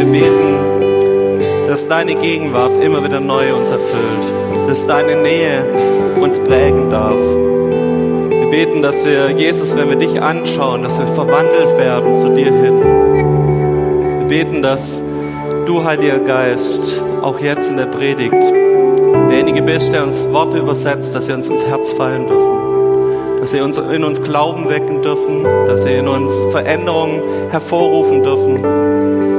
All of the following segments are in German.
wir beten, dass deine Gegenwart immer wieder neu uns erfüllt, dass deine Nähe uns prägen darf. Wir beten, dass wir, Jesus, wenn wir dich anschauen, dass wir verwandelt werden zu dir hin. Wir beten, dass du, Heiliger Geist, auch jetzt in der Predigt derjenige bist, der uns Worte übersetzt, dass sie uns ins Herz fallen dürfen, dass sie uns in uns Glauben wecken dürfen, dass sie in uns Veränderungen hervorrufen dürfen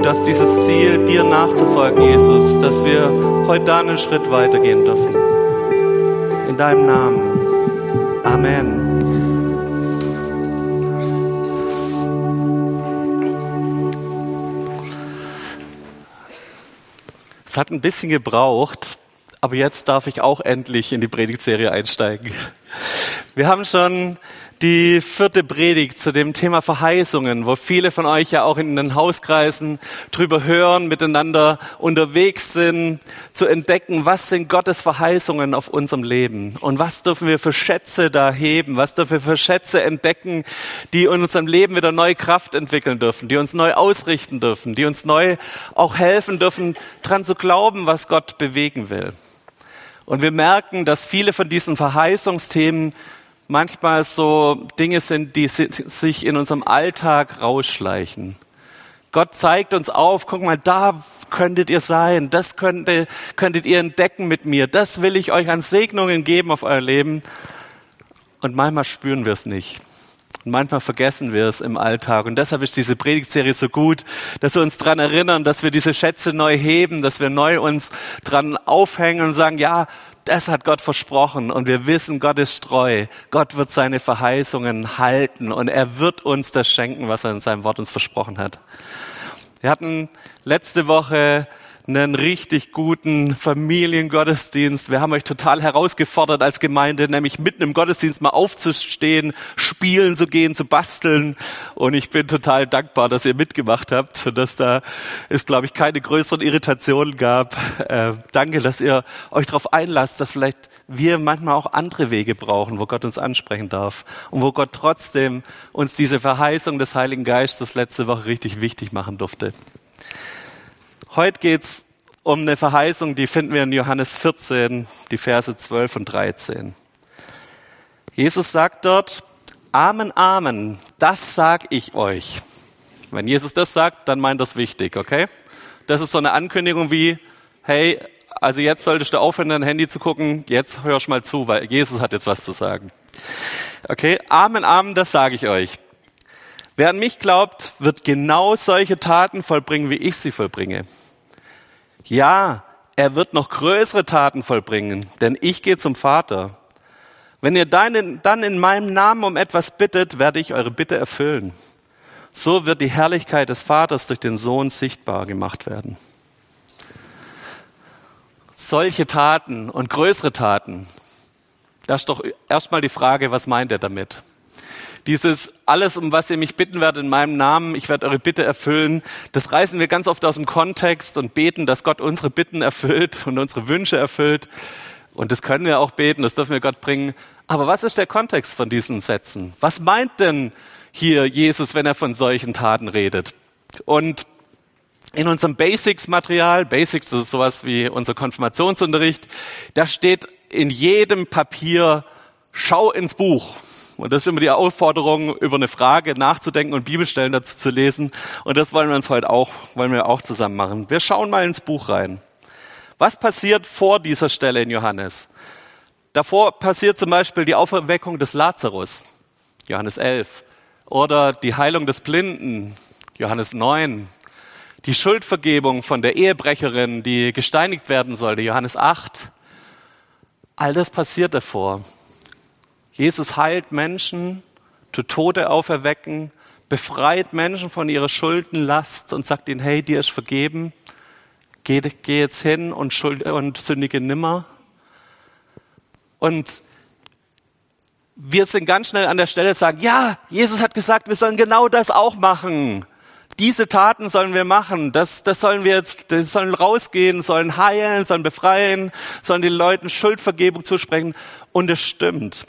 und dass dieses Ziel, dir nachzufolgen, Jesus, dass wir heute da einen Schritt weitergehen dürfen. In deinem Namen. Amen. Es hat ein bisschen gebraucht, aber jetzt darf ich auch endlich in die Predigtserie einsteigen. Wir haben schon die vierte Predigt zu dem Thema Verheißungen, wo viele von euch ja auch in den Hauskreisen drüber hören, miteinander unterwegs sind, zu entdecken, was sind Gottes Verheißungen auf unserem Leben und was dürfen wir für Schätze da heben, was dürfen wir für Schätze entdecken, die in unserem Leben wieder neue Kraft entwickeln dürfen, die uns neu ausrichten dürfen, die uns neu auch helfen dürfen, dran zu glauben, was Gott bewegen will. Und wir merken, dass viele von diesen Verheißungsthemen manchmal so Dinge sind, die sich in unserem Alltag rausschleichen. Gott zeigt uns auf, guck mal, da könntet ihr sein, das könnte, könntet ihr entdecken mit mir, das will ich euch an Segnungen geben auf euer Leben. Und manchmal spüren wir es nicht. Und manchmal vergessen wir es im Alltag. Und deshalb ist diese Predigtserie so gut, dass wir uns dran erinnern, dass wir diese Schätze neu heben, dass wir neu uns dran aufhängen und sagen, ja, das hat Gott versprochen und wir wissen, Gott ist treu. Gott wird seine Verheißungen halten und er wird uns das schenken, was er in seinem Wort uns versprochen hat. Wir hatten letzte Woche einen richtig guten Familiengottesdienst. Wir haben euch total herausgefordert als Gemeinde, nämlich mitten im Gottesdienst mal aufzustehen, spielen zu gehen, zu basteln. Und ich bin total dankbar, dass ihr mitgemacht habt und dass da es, glaube ich, keine größeren Irritationen gab. Äh, danke, dass ihr euch darauf einlasst, dass vielleicht wir manchmal auch andere Wege brauchen, wo Gott uns ansprechen darf und wo Gott trotzdem uns diese Verheißung des Heiligen Geistes letzte Woche richtig wichtig machen durfte. Heute geht's um eine Verheißung, die finden wir in Johannes 14, die Verse 12 und 13. Jesus sagt dort, Amen, Amen, das sag ich euch. Wenn Jesus das sagt, dann meint das wichtig, okay? Das ist so eine Ankündigung wie, hey, also jetzt solltest du aufhören, dein Handy zu gucken, jetzt hörst mal zu, weil Jesus hat jetzt was zu sagen. Okay, Amen, Amen, das sage ich euch. Wer an mich glaubt, wird genau solche Taten vollbringen, wie ich sie vollbringe. Ja, er wird noch größere Taten vollbringen, denn ich gehe zum Vater. Wenn ihr dann in meinem Namen um etwas bittet, werde ich eure Bitte erfüllen. So wird die Herrlichkeit des Vaters durch den Sohn sichtbar gemacht werden. Solche Taten und größere Taten, das ist doch erstmal die Frage, was meint er damit? Dieses alles, um was ihr mich bitten werdet in meinem Namen, ich werde eure Bitte erfüllen, das reißen wir ganz oft aus dem Kontext und beten, dass Gott unsere Bitten erfüllt und unsere Wünsche erfüllt. Und das können wir auch beten, das dürfen wir Gott bringen. Aber was ist der Kontext von diesen Sätzen? Was meint denn hier Jesus, wenn er von solchen Taten redet? Und in unserem Basics-Material, Basics, ist sowas wie unser Konfirmationsunterricht, da steht in jedem Papier, schau ins Buch. Und das ist immer die Aufforderung, über eine Frage nachzudenken und Bibelstellen dazu zu lesen. Und das wollen wir uns heute auch, wollen wir auch zusammen machen. Wir schauen mal ins Buch rein. Was passiert vor dieser Stelle in Johannes? Davor passiert zum Beispiel die Auferweckung des Lazarus, Johannes 11, oder die Heilung des Blinden, Johannes 9, die Schuldvergebung von der Ehebrecherin, die gesteinigt werden sollte, Johannes 8. All das passiert davor. Jesus heilt Menschen, tut Tote auferwecken, befreit Menschen von ihrer Schuldenlast und sagt ihnen, hey, dir ist vergeben, geh, geh jetzt hin und, schuld, und sündige nimmer. Und wir sind ganz schnell an der Stelle sagen, ja, Jesus hat gesagt, wir sollen genau das auch machen. Diese Taten sollen wir machen. Das, das sollen wir jetzt, das sollen rausgehen, sollen heilen, sollen befreien, sollen den Leuten Schuldvergebung zusprechen. Und es stimmt.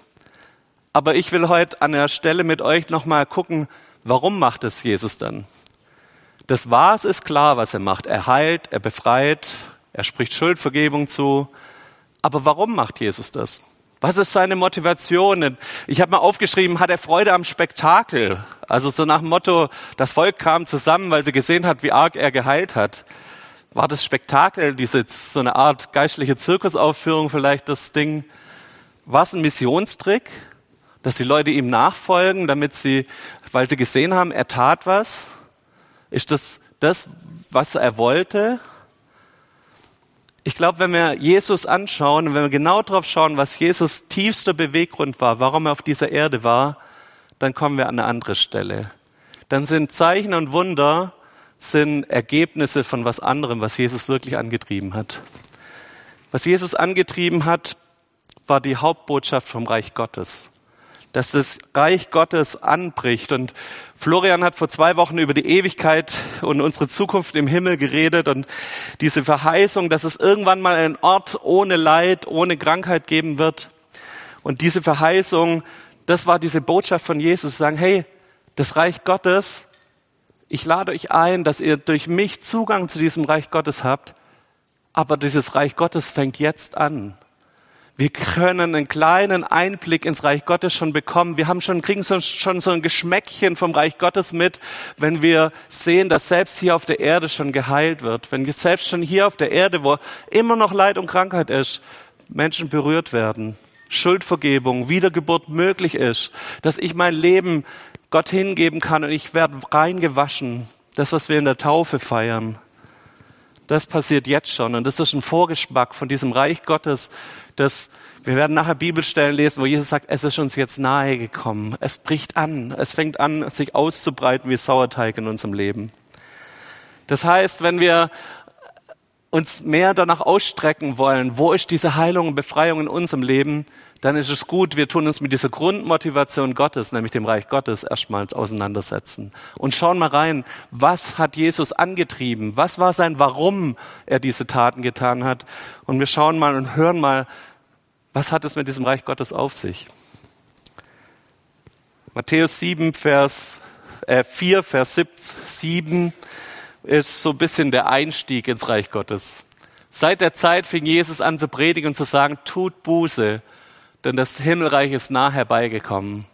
Aber ich will heute an der Stelle mit euch nochmal gucken, warum macht es Jesus dann? Das Was ist klar, was er macht. Er heilt, er befreit, er spricht Schuldvergebung zu. Aber warum macht Jesus das? Was ist seine Motivation? Ich habe mal aufgeschrieben, hat er Freude am Spektakel? Also so nach dem Motto, das Volk kam zusammen, weil sie gesehen hat, wie arg er geheilt hat. War das Spektakel, diese so eine Art geistliche Zirkusaufführung vielleicht das Ding? War es ein Missionstrick, dass die Leute ihm nachfolgen, damit sie, weil sie gesehen haben, er tat was? Ist das das, was er wollte? Ich glaube, wenn wir Jesus anschauen und wenn wir genau darauf schauen, was Jesus tiefster Beweggrund war, warum er auf dieser Erde war, dann kommen wir an eine andere Stelle. Dann sind Zeichen und Wunder sind Ergebnisse von was anderem, was Jesus wirklich angetrieben hat. Was Jesus angetrieben hat, war die Hauptbotschaft vom Reich Gottes dass das Reich Gottes anbricht. Und Florian hat vor zwei Wochen über die Ewigkeit und unsere Zukunft im Himmel geredet und diese Verheißung, dass es irgendwann mal einen Ort ohne Leid, ohne Krankheit geben wird. Und diese Verheißung, das war diese Botschaft von Jesus, sagen, hey, das Reich Gottes, ich lade euch ein, dass ihr durch mich Zugang zu diesem Reich Gottes habt, aber dieses Reich Gottes fängt jetzt an. Wir können einen kleinen Einblick ins Reich Gottes schon bekommen. Wir haben schon, kriegen schon so ein Geschmäckchen vom Reich Gottes mit, wenn wir sehen, dass selbst hier auf der Erde schon geheilt wird. Wenn selbst schon hier auf der Erde, wo immer noch Leid und Krankheit ist, Menschen berührt werden. Schuldvergebung, Wiedergeburt möglich ist, dass ich mein Leben Gott hingeben kann und ich werde reingewaschen. Das, was wir in der Taufe feiern. Das passiert jetzt schon und das ist ein Vorgeschmack von diesem Reich Gottes, das wir werden nachher Bibelstellen lesen, wo Jesus sagt, es ist uns jetzt nahe gekommen. Es bricht an. Es fängt an, sich auszubreiten wie Sauerteig in unserem Leben. Das heißt, wenn wir uns mehr danach ausstrecken wollen, wo ist diese Heilung und Befreiung in unserem Leben, dann ist es gut, wir tun uns mit dieser Grundmotivation Gottes, nämlich dem Reich Gottes, erstmals auseinandersetzen. Und schauen mal rein, was hat Jesus angetrieben? Was war sein Warum er diese Taten getan hat? Und wir schauen mal und hören mal, was hat es mit diesem Reich Gottes auf sich? Matthäus 7, Vers, äh, 4, Vers 7 ist so ein bisschen der Einstieg ins Reich Gottes. Seit der Zeit fing Jesus an zu predigen und zu sagen, tut Buße, denn das Himmelreich ist nah herbeigekommen.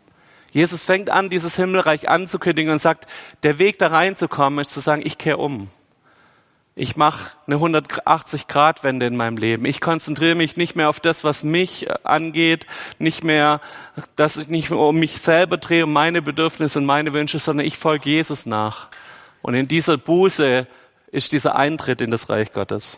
Jesus fängt an, dieses Himmelreich anzukündigen und sagt, der Weg da reinzukommen ist zu sagen, ich kehre um. Ich mache eine 180-Grad-Wende in meinem Leben. Ich konzentriere mich nicht mehr auf das, was mich angeht, nicht mehr, dass ich nicht mehr um mich selber drehe, um meine Bedürfnisse und meine Wünsche, sondern ich folge Jesus nach. Und in dieser Buße ist dieser Eintritt in das Reich Gottes.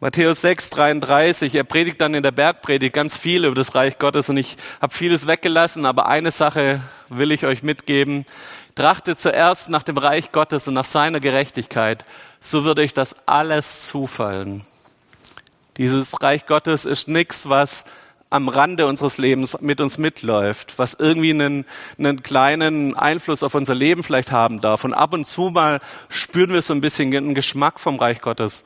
Matthäus 6, 33, er predigt dann in der Bergpredigt ganz viel über das Reich Gottes und ich habe vieles weggelassen, aber eine Sache will ich euch mitgeben. Trachtet zuerst nach dem Reich Gottes und nach seiner Gerechtigkeit, so würde euch das alles zufallen. Dieses Reich Gottes ist nichts, was am Rande unseres Lebens mit uns mitläuft, was irgendwie einen, einen kleinen Einfluss auf unser Leben vielleicht haben darf. Und ab und zu mal spüren wir so ein bisschen einen Geschmack vom Reich Gottes.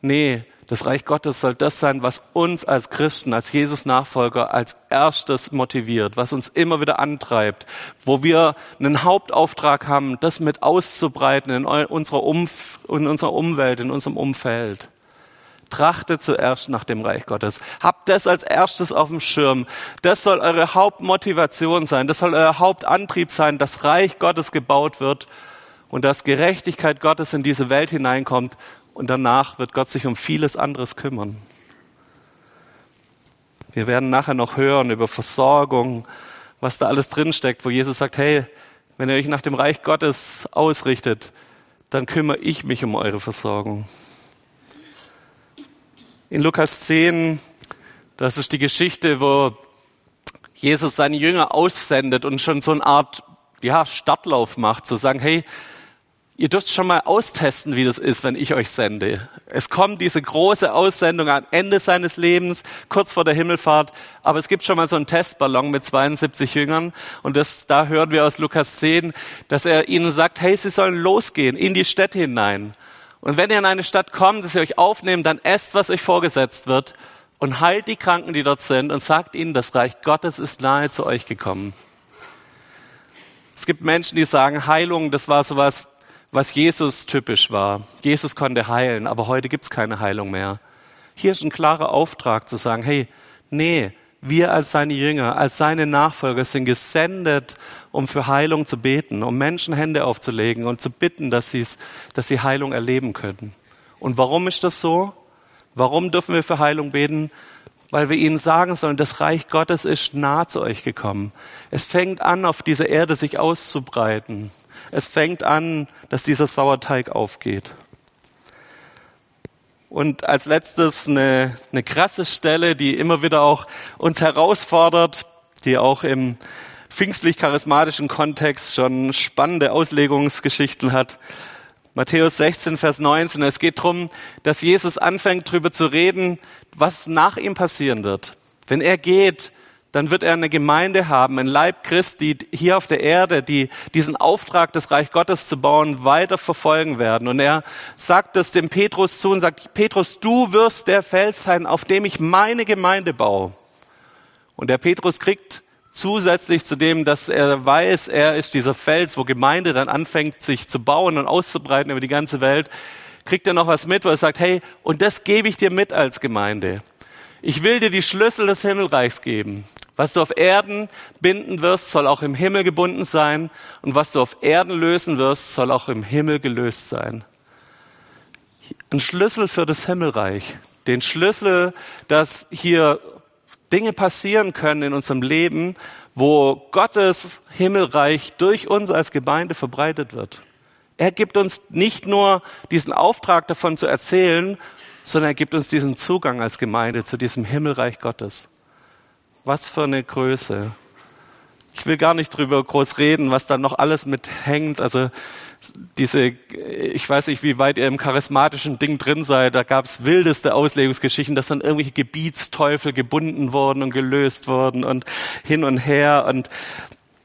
Nee, das Reich Gottes soll das sein, was uns als Christen, als Jesus-Nachfolger als erstes motiviert, was uns immer wieder antreibt, wo wir einen Hauptauftrag haben, das mit auszubreiten in unserer, Umf in unserer Umwelt, in unserem Umfeld. Trachtet zuerst nach dem Reich Gottes. Habt das als erstes auf dem Schirm. Das soll eure Hauptmotivation sein. Das soll euer Hauptantrieb sein, dass Reich Gottes gebaut wird und dass Gerechtigkeit Gottes in diese Welt hineinkommt und danach wird Gott sich um vieles anderes kümmern. Wir werden nachher noch hören über Versorgung, was da alles drinsteckt, wo Jesus sagt, hey, wenn ihr euch nach dem Reich Gottes ausrichtet, dann kümmere ich mich um eure Versorgung. In Lukas 10, das ist die Geschichte, wo Jesus seine Jünger aussendet und schon so eine Art ja, Stadtlauf macht, zu sagen, hey, Ihr dürft schon mal austesten, wie das ist, wenn ich euch sende. Es kommt diese große Aussendung am Ende seines Lebens, kurz vor der Himmelfahrt, aber es gibt schon mal so einen Testballon mit 72 Jüngern und das, da hören wir aus Lukas 10, dass er ihnen sagt, hey, sie sollen losgehen in die Städte hinein. Und wenn ihr in eine Stadt kommt, dass ihr euch aufnehmt, dann esst, was euch vorgesetzt wird und heilt die Kranken, die dort sind und sagt ihnen, das Reich Gottes ist nahe zu euch gekommen. Es gibt Menschen, die sagen, Heilung, das war sowas was Jesus typisch war. Jesus konnte heilen, aber heute gibt's keine Heilung mehr. Hier ist ein klarer Auftrag zu sagen, hey, nee, wir als seine Jünger, als seine Nachfolger sind gesendet, um für Heilung zu beten, um Menschen Hände aufzulegen und zu bitten, dass, sie's, dass sie Heilung erleben können. Und warum ist das so? Warum dürfen wir für Heilung beten? Weil wir ihnen sagen sollen, das Reich Gottes ist nah zu euch gekommen. Es fängt an, auf dieser Erde sich auszubreiten. Es fängt an, dass dieser Sauerteig aufgeht. Und als letztes eine, eine krasse Stelle, die immer wieder auch uns herausfordert, die auch im pfingstlich-charismatischen Kontext schon spannende Auslegungsgeschichten hat. Matthäus 16, Vers 19. Es geht darum, dass Jesus anfängt, darüber zu reden, was nach ihm passieren wird. Wenn er geht, dann wird er eine Gemeinde haben, ein Leib Christi hier auf der Erde, die diesen Auftrag, das Reich Gottes zu bauen, weiter verfolgen werden. Und er sagt es dem Petrus zu und sagt, Petrus, du wirst der Fels sein, auf dem ich meine Gemeinde baue. Und der Petrus kriegt zusätzlich zu dem, dass er weiß, er ist dieser Fels, wo Gemeinde dann anfängt, sich zu bauen und auszubreiten über die ganze Welt, kriegt er noch was mit, wo er sagt, hey, und das gebe ich dir mit als Gemeinde. Ich will dir die Schlüssel des Himmelreichs geben. Was du auf Erden binden wirst, soll auch im Himmel gebunden sein. Und was du auf Erden lösen wirst, soll auch im Himmel gelöst sein. Ein Schlüssel für das Himmelreich. Den Schlüssel, dass hier Dinge passieren können in unserem Leben, wo Gottes Himmelreich durch uns als Gemeinde verbreitet wird. Er gibt uns nicht nur diesen Auftrag davon zu erzählen, sondern er gibt uns diesen Zugang als Gemeinde zu diesem Himmelreich Gottes. Was für eine Größe. Ich will gar nicht drüber groß reden, was da noch alles mithängt. Also diese, ich weiß nicht, wie weit ihr im charismatischen Ding drin seid, da gab es wildeste Auslegungsgeschichten, dass dann irgendwelche Gebietsteufel gebunden wurden und gelöst wurden und hin und her. Und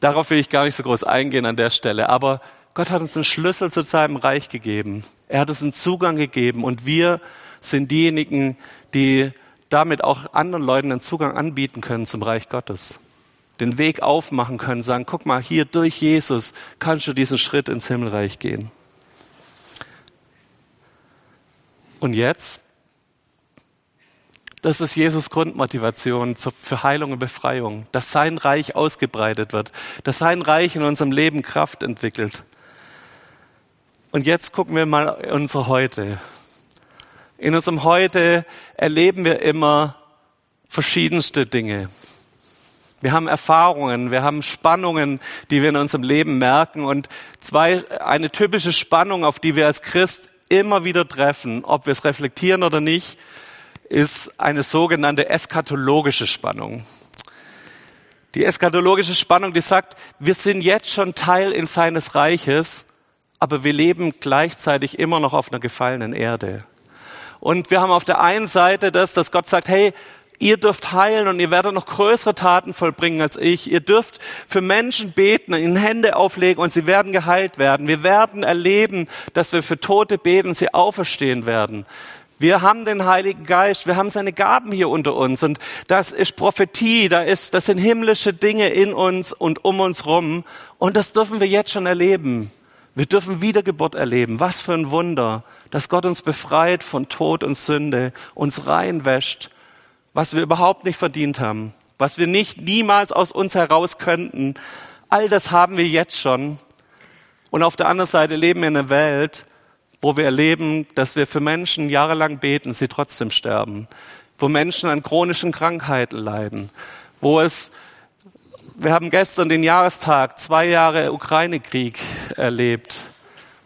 darauf will ich gar nicht so groß eingehen an der Stelle. Aber Gott hat uns einen Schlüssel zu seinem Reich gegeben. Er hat uns einen Zugang gegeben und wir sind diejenigen, die damit auch anderen Leuten einen Zugang anbieten können zum Reich Gottes. Den Weg aufmachen können, sagen, guck mal, hier durch Jesus kannst du diesen Schritt ins Himmelreich gehen. Und jetzt? Das ist Jesus Grundmotivation für Heilung und Befreiung, dass sein Reich ausgebreitet wird, dass sein Reich in unserem Leben Kraft entwickelt. Und jetzt gucken wir mal unsere Heute. In unserem Heute erleben wir immer verschiedenste Dinge. Wir haben Erfahrungen, wir haben Spannungen, die wir in unserem Leben merken und zwei, eine typische Spannung, auf die wir als Christ immer wieder treffen, ob wir es reflektieren oder nicht, ist eine sogenannte eskatologische Spannung. Die eskatologische Spannung, die sagt, wir sind jetzt schon Teil in seines Reiches, aber wir leben gleichzeitig immer noch auf einer gefallenen Erde. Und wir haben auf der einen Seite das, dass Gott sagt, hey, ihr dürft heilen und ihr werdet noch größere Taten vollbringen als ich. Ihr dürft für Menschen beten, ihnen Hände auflegen und sie werden geheilt werden. Wir werden erleben, dass wir für Tote beten, sie auferstehen werden. Wir haben den Heiligen Geist, wir haben seine Gaben hier unter uns und das ist Prophetie, da ist, das sind himmlische Dinge in uns und um uns rum und das dürfen wir jetzt schon erleben. Wir dürfen Wiedergeburt erleben. Was für ein Wunder, dass Gott uns befreit von Tod und Sünde, uns reinwäscht, was wir überhaupt nicht verdient haben, was wir nicht niemals aus uns heraus könnten. All das haben wir jetzt schon. Und auf der anderen Seite leben wir in einer Welt, wo wir erleben, dass wir für Menschen jahrelang beten, sie trotzdem sterben, wo Menschen an chronischen Krankheiten leiden, wo es wir haben gestern den Jahrestag, zwei Jahre Ukraine-Krieg erlebt,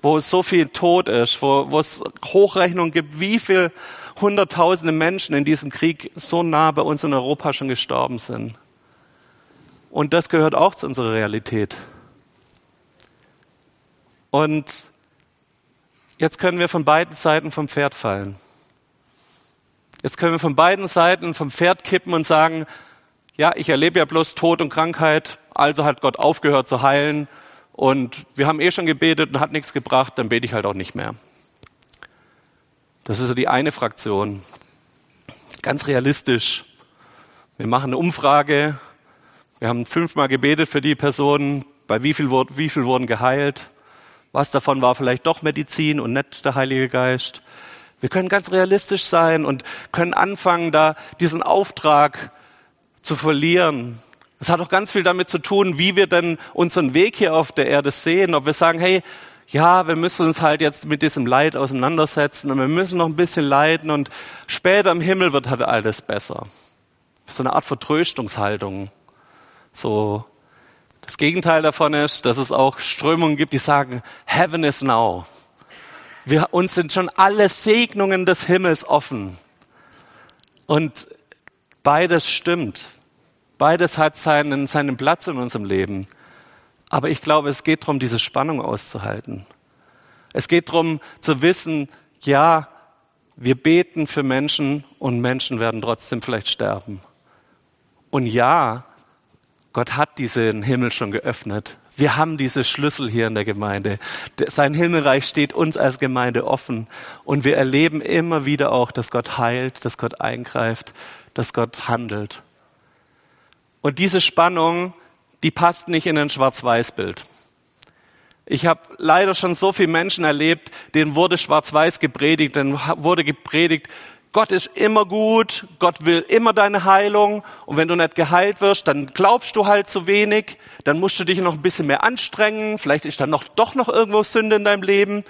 wo so viel Tod ist, wo, wo es Hochrechnungen gibt, wie viel hunderttausende Menschen in diesem Krieg so nah bei uns in Europa schon gestorben sind. Und das gehört auch zu unserer Realität. Und jetzt können wir von beiden Seiten vom Pferd fallen. Jetzt können wir von beiden Seiten vom Pferd kippen und sagen, ja, ich erlebe ja bloß Tod und Krankheit, also hat Gott aufgehört zu heilen und wir haben eh schon gebetet und hat nichts gebracht, dann bete ich halt auch nicht mehr. Das ist so die eine Fraktion. Ganz realistisch. Wir machen eine Umfrage. Wir haben fünfmal gebetet für die Personen. Bei wie viel, wie viel wurden geheilt? Was davon war vielleicht doch Medizin und nicht der Heilige Geist? Wir können ganz realistisch sein und können anfangen, da diesen Auftrag zu verlieren. Es hat auch ganz viel damit zu tun, wie wir denn unseren Weg hier auf der Erde sehen. Ob wir sagen, hey, ja, wir müssen uns halt jetzt mit diesem Leid auseinandersetzen und wir müssen noch ein bisschen leiden und später im Himmel wird halt alles besser. So eine Art Vertröstungshaltung. So, das Gegenteil davon ist, dass es auch Strömungen gibt, die sagen, Heaven is now. Wir, uns sind schon alle Segnungen des Himmels offen. Und beides stimmt. Beides hat seinen, seinen Platz in unserem Leben. Aber ich glaube, es geht darum, diese Spannung auszuhalten. Es geht darum zu wissen, ja, wir beten für Menschen und Menschen werden trotzdem vielleicht sterben. Und ja, Gott hat diesen Himmel schon geöffnet. Wir haben diese Schlüssel hier in der Gemeinde. Sein Himmelreich steht uns als Gemeinde offen. Und wir erleben immer wieder auch, dass Gott heilt, dass Gott eingreift, dass Gott handelt. Und diese Spannung, die passt nicht in ein Schwarz-Weiß-Bild. Ich habe leider schon so viele Menschen erlebt, denen wurde Schwarz-Weiß gepredigt, denen wurde gepredigt, Gott ist immer gut, Gott will immer deine Heilung und wenn du nicht geheilt wirst, dann glaubst du halt zu wenig, dann musst du dich noch ein bisschen mehr anstrengen, vielleicht ist dann noch, doch noch irgendwo Sünde in deinem Leben.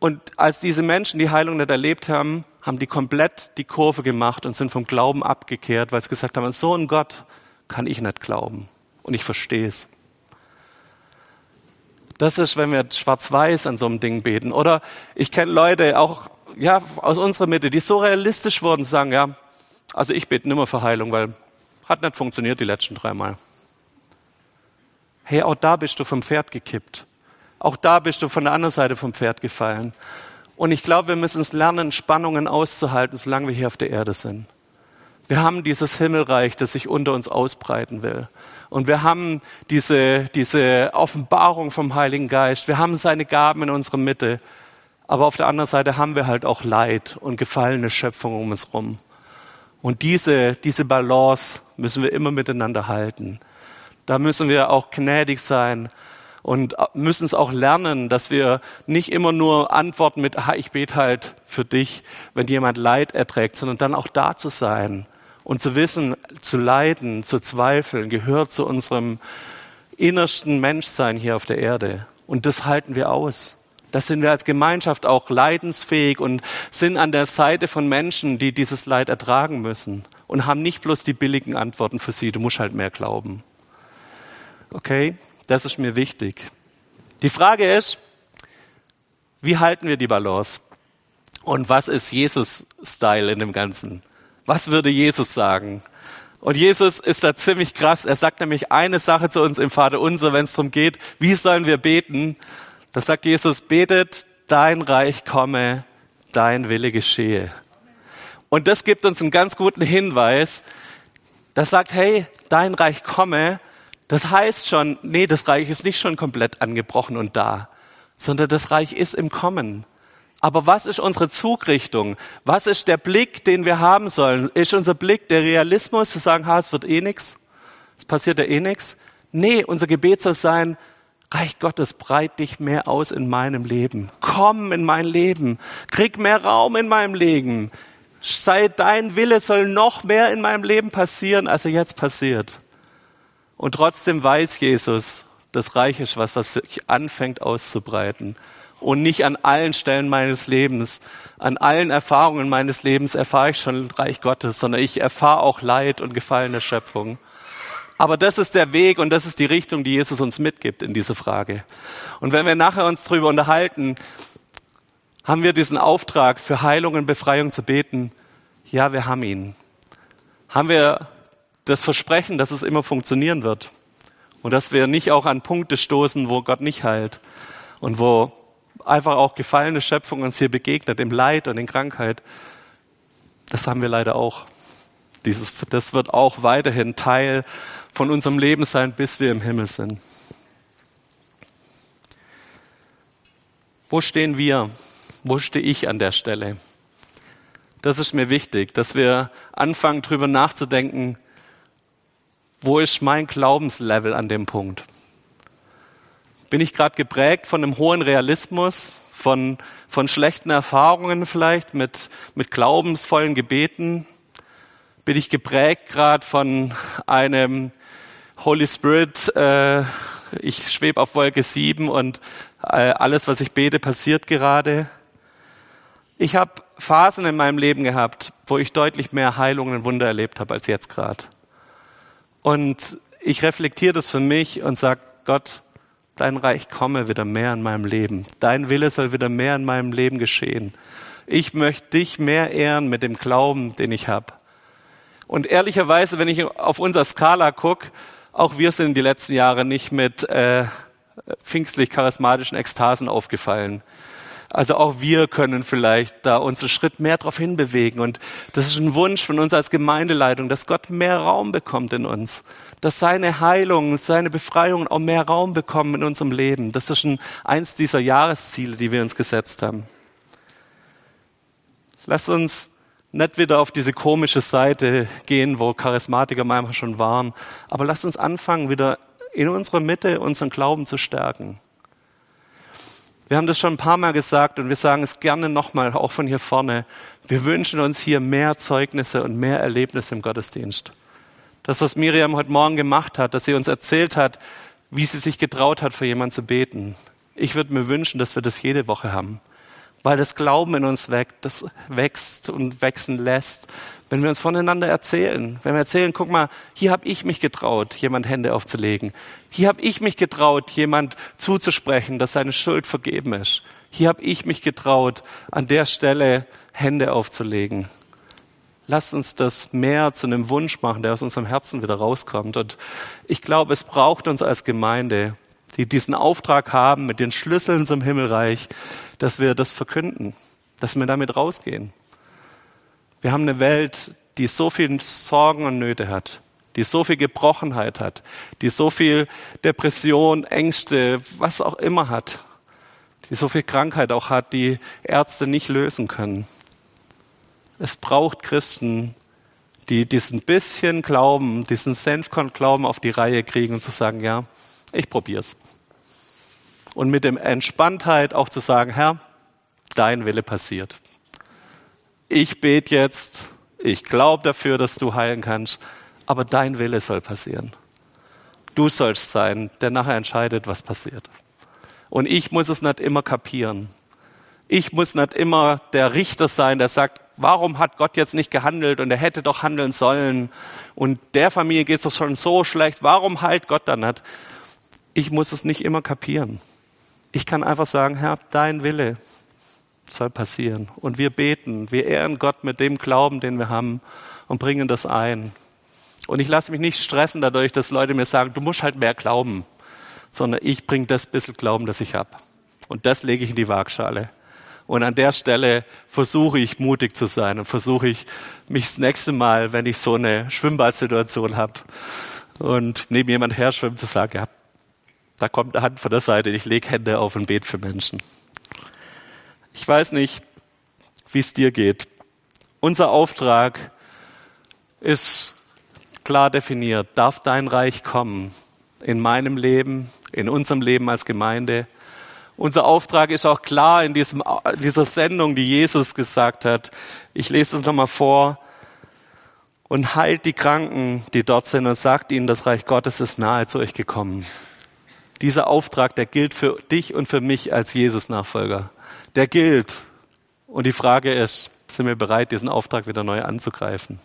Und als diese Menschen die Heilung nicht erlebt haben, haben die komplett die Kurve gemacht und sind vom Glauben abgekehrt, weil sie gesagt haben, so ein Gott kann ich nicht glauben. Und ich verstehe es. Das ist, wenn wir schwarz-weiß an so einem Ding beten. Oder ich kenne Leute, auch ja, aus unserer Mitte, die so realistisch wurden, sagen, ja, also ich bete nimmer für Heilung, weil hat nicht funktioniert die letzten drei Mal. Hey, auch da bist du vom Pferd gekippt. Auch da bist du von der anderen Seite vom Pferd gefallen. Und ich glaube, wir müssen es lernen, Spannungen auszuhalten, solange wir hier auf der Erde sind. Wir haben dieses Himmelreich, das sich unter uns ausbreiten will. Und wir haben diese, diese Offenbarung vom Heiligen Geist. Wir haben seine Gaben in unserer Mitte. Aber auf der anderen Seite haben wir halt auch Leid und gefallene Schöpfung um uns rum. Und diese, diese Balance müssen wir immer miteinander halten. Da müssen wir auch gnädig sein und müssen es auch lernen, dass wir nicht immer nur antworten mit, ah, ich bete halt für dich, wenn jemand Leid erträgt, sondern dann auch da zu sein und zu wissen, zu leiden, zu zweifeln, gehört zu unserem innersten Menschsein hier auf der Erde. Und das halten wir aus. Das sind wir als Gemeinschaft auch leidensfähig und sind an der Seite von Menschen, die dieses Leid ertragen müssen und haben nicht bloß die billigen Antworten für sie. Du musst halt mehr glauben. Okay? Das ist mir wichtig. Die Frage ist, wie halten wir die Balance? Und was ist Jesus-Style in dem Ganzen? Was würde Jesus sagen? Und Jesus ist da ziemlich krass. Er sagt nämlich eine Sache zu uns im Vater unser, wenn es darum geht, wie sollen wir beten? Da sagt Jesus, betet, dein Reich komme, dein Wille geschehe. Und das gibt uns einen ganz guten Hinweis. Das sagt, hey, dein Reich komme. Das heißt schon, nee, das Reich ist nicht schon komplett angebrochen und da, sondern das Reich ist im Kommen. Aber was ist unsere Zugrichtung? Was ist der Blick, den wir haben sollen? Ist unser Blick der Realismus, zu sagen, ha, es wird eh nix? Es passiert ja eh nix? Nee, unser Gebet soll sein, Reich Gottes, breit dich mehr aus in meinem Leben. Komm in mein Leben. Krieg mehr Raum in meinem Leben. Sei dein Wille soll noch mehr in meinem Leben passieren, als er jetzt passiert. Und trotzdem weiß Jesus, das Reich ist was, was sich anfängt auszubreiten. Und nicht an allen Stellen meines Lebens, an allen Erfahrungen meines Lebens erfahre ich schon Reich Gottes, sondern ich erfahre auch Leid und gefallene Schöpfung. Aber das ist der Weg und das ist die Richtung, die Jesus uns mitgibt in diese Frage. Und wenn wir nachher uns darüber unterhalten, haben wir diesen Auftrag, für Heilung und Befreiung zu beten? Ja, wir haben ihn. Haben wir das Versprechen, dass es immer funktionieren wird? Und dass wir nicht auch an Punkte stoßen, wo Gott nicht heilt und wo einfach auch gefallene Schöpfung uns hier begegnet, im Leid und in Krankheit. Das haben wir leider auch. Dieses, das wird auch weiterhin Teil von unserem Leben sein, bis wir im Himmel sind. Wo stehen wir? Wo stehe ich an der Stelle? Das ist mir wichtig, dass wir anfangen, drüber nachzudenken, wo ist mein Glaubenslevel an dem Punkt? Bin ich gerade geprägt von einem hohen Realismus, von, von schlechten Erfahrungen vielleicht, mit, mit glaubensvollen Gebeten? Bin ich geprägt gerade von einem Holy Spirit, äh, ich schwebe auf Wolke 7 und äh, alles, was ich bete, passiert gerade? Ich habe Phasen in meinem Leben gehabt, wo ich deutlich mehr Heilungen und Wunder erlebt habe als jetzt gerade. Und ich reflektiere das für mich und sage, Gott, dein Reich komme wieder mehr in meinem Leben. Dein Wille soll wieder mehr in meinem Leben geschehen. Ich möchte dich mehr ehren mit dem Glauben, den ich habe. Und ehrlicherweise, wenn ich auf unser Skala gucke, auch wir sind die letzten Jahre nicht mit äh, pfingstlich charismatischen Ekstasen aufgefallen. Also auch wir können vielleicht da unseren Schritt mehr darauf hinbewegen. Und das ist ein Wunsch von uns als Gemeindeleitung, dass Gott mehr Raum bekommt in uns. Dass seine Heilung, seine Befreiung auch mehr Raum bekommen in unserem Leben. Das ist ein, eins dieser Jahresziele, die wir uns gesetzt haben. Lass uns nicht wieder auf diese komische Seite gehen, wo Charismatiker manchmal schon waren, aber lass uns anfangen, wieder in unserer Mitte unseren Glauben zu stärken. Wir haben das schon ein paar Mal gesagt und wir sagen es gerne nochmal, auch von hier vorne. Wir wünschen uns hier mehr Zeugnisse und mehr Erlebnisse im Gottesdienst. Das, was Miriam heute Morgen gemacht hat, dass sie uns erzählt hat, wie sie sich getraut hat, für jemanden zu beten. Ich würde mir wünschen, dass wir das jede Woche haben weil das Glauben in uns wächst, das wächst und wachsen lässt, wenn wir uns voneinander erzählen. Wenn wir erzählen, guck mal, hier habe ich mich getraut, jemand Hände aufzulegen. Hier habe ich mich getraut, jemand zuzusprechen, dass seine Schuld vergeben ist. Hier habe ich mich getraut, an der Stelle Hände aufzulegen. Lasst uns das mehr zu einem Wunsch machen, der aus unserem Herzen wieder rauskommt. Und ich glaube, es braucht uns als Gemeinde, die diesen Auftrag haben mit den Schlüsseln zum Himmelreich, dass wir das verkünden, dass wir damit rausgehen. Wir haben eine Welt, die so viel Sorgen und Nöte hat, die so viel Gebrochenheit hat, die so viel Depression, Ängste, was auch immer hat, die so viel Krankheit auch hat, die Ärzte nicht lösen können. Es braucht Christen, die diesen bisschen Glauben, diesen Senfkorn-Glauben auf die Reihe kriegen und zu sagen, ja, ich probier's. Und mit dem Entspanntheit auch zu sagen, Herr, dein Wille passiert. Ich bete jetzt, ich glaube dafür, dass du heilen kannst, aber dein Wille soll passieren. Du sollst sein, der nachher entscheidet, was passiert. Und ich muss es nicht immer kapieren. Ich muss nicht immer der Richter sein, der sagt, warum hat Gott jetzt nicht gehandelt und er hätte doch handeln sollen und der Familie geht es doch schon so schlecht, warum heilt Gott dann nicht? Ich muss es nicht immer kapieren. Ich kann einfach sagen, Herr, dein Wille soll passieren. Und wir beten, wir ehren Gott mit dem Glauben, den wir haben und bringen das ein. Und ich lasse mich nicht stressen dadurch, dass Leute mir sagen, du musst halt mehr glauben, sondern ich bringe das bisschen Glauben, das ich habe. Und das lege ich in die Waagschale. Und an der Stelle versuche ich mutig zu sein und versuche ich mich das nächste Mal, wenn ich so eine Schwimmbadsituation habe und neben jemand her schwimmt, zu sagen, ja, da kommt eine Hand von der Seite, ich lege Hände auf und bete für Menschen. Ich weiß nicht, wie es dir geht. Unser Auftrag ist klar definiert. Darf dein Reich kommen in meinem Leben, in unserem Leben als Gemeinde? Unser Auftrag ist auch klar in diesem, dieser Sendung, die Jesus gesagt hat. Ich lese es nochmal vor. Und heilt die Kranken, die dort sind, und sagt ihnen, das Reich Gottes ist nahe zu euch gekommen. Dieser Auftrag, der gilt für dich und für mich als Jesus-Nachfolger. Der gilt. Und die Frage ist, sind wir bereit, diesen Auftrag wieder neu anzugreifen?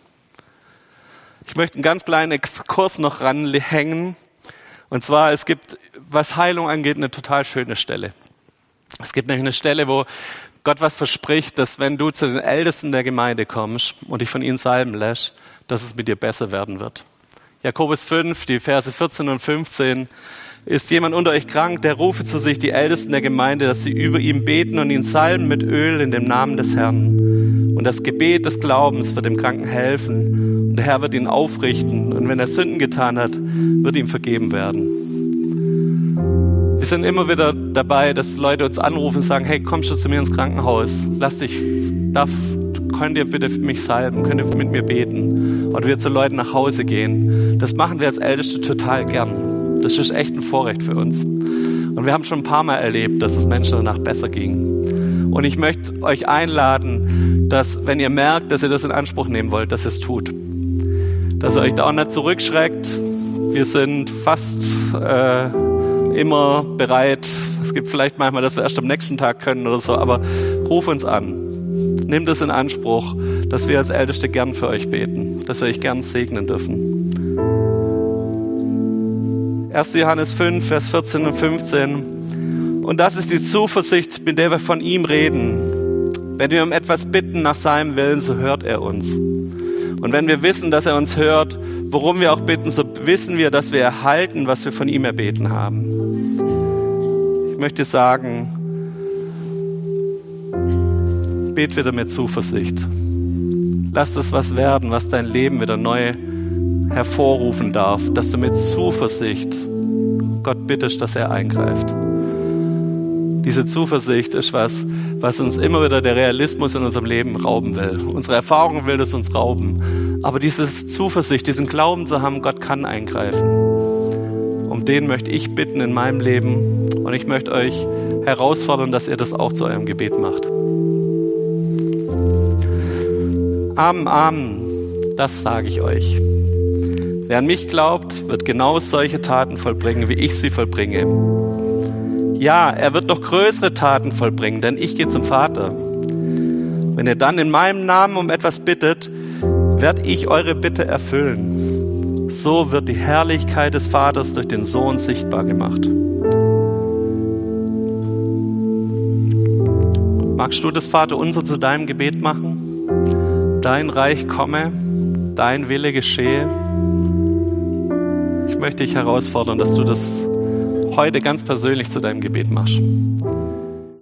Ich möchte einen ganz kleinen Exkurs noch ranhängen. Und zwar, es gibt, was Heilung angeht, eine total schöne Stelle. Es gibt nämlich eine Stelle, wo Gott was verspricht, dass wenn du zu den Ältesten der Gemeinde kommst und dich von ihnen salben lässt, dass es mit dir besser werden wird. Jakobus 5, die Verse 14 und 15 ist jemand unter euch krank, der rufe zu sich die Ältesten der Gemeinde, dass sie über ihm beten und ihn salben mit Öl in dem Namen des Herrn. Und das Gebet des Glaubens wird dem Kranken helfen. Und der Herr wird ihn aufrichten. Und wenn er Sünden getan hat, wird ihm vergeben werden. Wir sind immer wieder dabei, dass Leute uns anrufen und sagen, hey, kommst du zu mir ins Krankenhaus? Lass dich, darf, könnt ihr bitte für mich salben? Könnt ihr mit mir beten? Oder wir zu Leuten nach Hause gehen. Das machen wir als Älteste total gern. Das ist echt ein Vorrecht für uns. Und wir haben schon ein paar Mal erlebt, dass es Menschen danach besser ging. Und ich möchte euch einladen, dass, wenn ihr merkt, dass ihr das in Anspruch nehmen wollt, dass ihr es tut. Dass ihr euch da auch nicht zurückschreckt. Wir sind fast äh, immer bereit. Es gibt vielleicht manchmal, dass wir erst am nächsten Tag können oder so, aber ruf uns an. Nehmt es in Anspruch, dass wir als Älteste gern für euch beten, dass wir euch gern segnen dürfen. 1. Johannes 5, Vers 14 und 15. Und das ist die Zuversicht, mit der wir von ihm reden. Wenn wir um etwas bitten nach seinem Willen, so hört er uns. Und wenn wir wissen, dass er uns hört, worum wir auch bitten, so wissen wir, dass wir erhalten, was wir von ihm erbeten haben. Ich möchte sagen, bet wieder mit Zuversicht. Lass es was werden, was dein Leben wieder neu hervorrufen darf, dass du mit Zuversicht Gott bittest, dass er eingreift. Diese Zuversicht ist was, was uns immer wieder der Realismus in unserem Leben rauben will. Unsere Erfahrung will es uns rauben. Aber diese Zuversicht, diesen Glauben zu haben, Gott kann eingreifen. Um den möchte ich bitten in meinem Leben. Und ich möchte euch herausfordern, dass ihr das auch zu eurem Gebet macht. Amen, Amen. Das sage ich euch. Wer an mich glaubt, wird genau solche Taten vollbringen, wie ich sie vollbringe. Ja, er wird noch größere Taten vollbringen, denn ich gehe zum Vater. Wenn ihr dann in meinem Namen um etwas bittet, werde ich eure Bitte erfüllen. So wird die Herrlichkeit des Vaters durch den Sohn sichtbar gemacht. Magst du das Vater unser zu deinem Gebet machen? dein Reich komme, dein Wille geschehe. Ich möchte dich herausfordern, dass du das heute ganz persönlich zu deinem Gebet machst.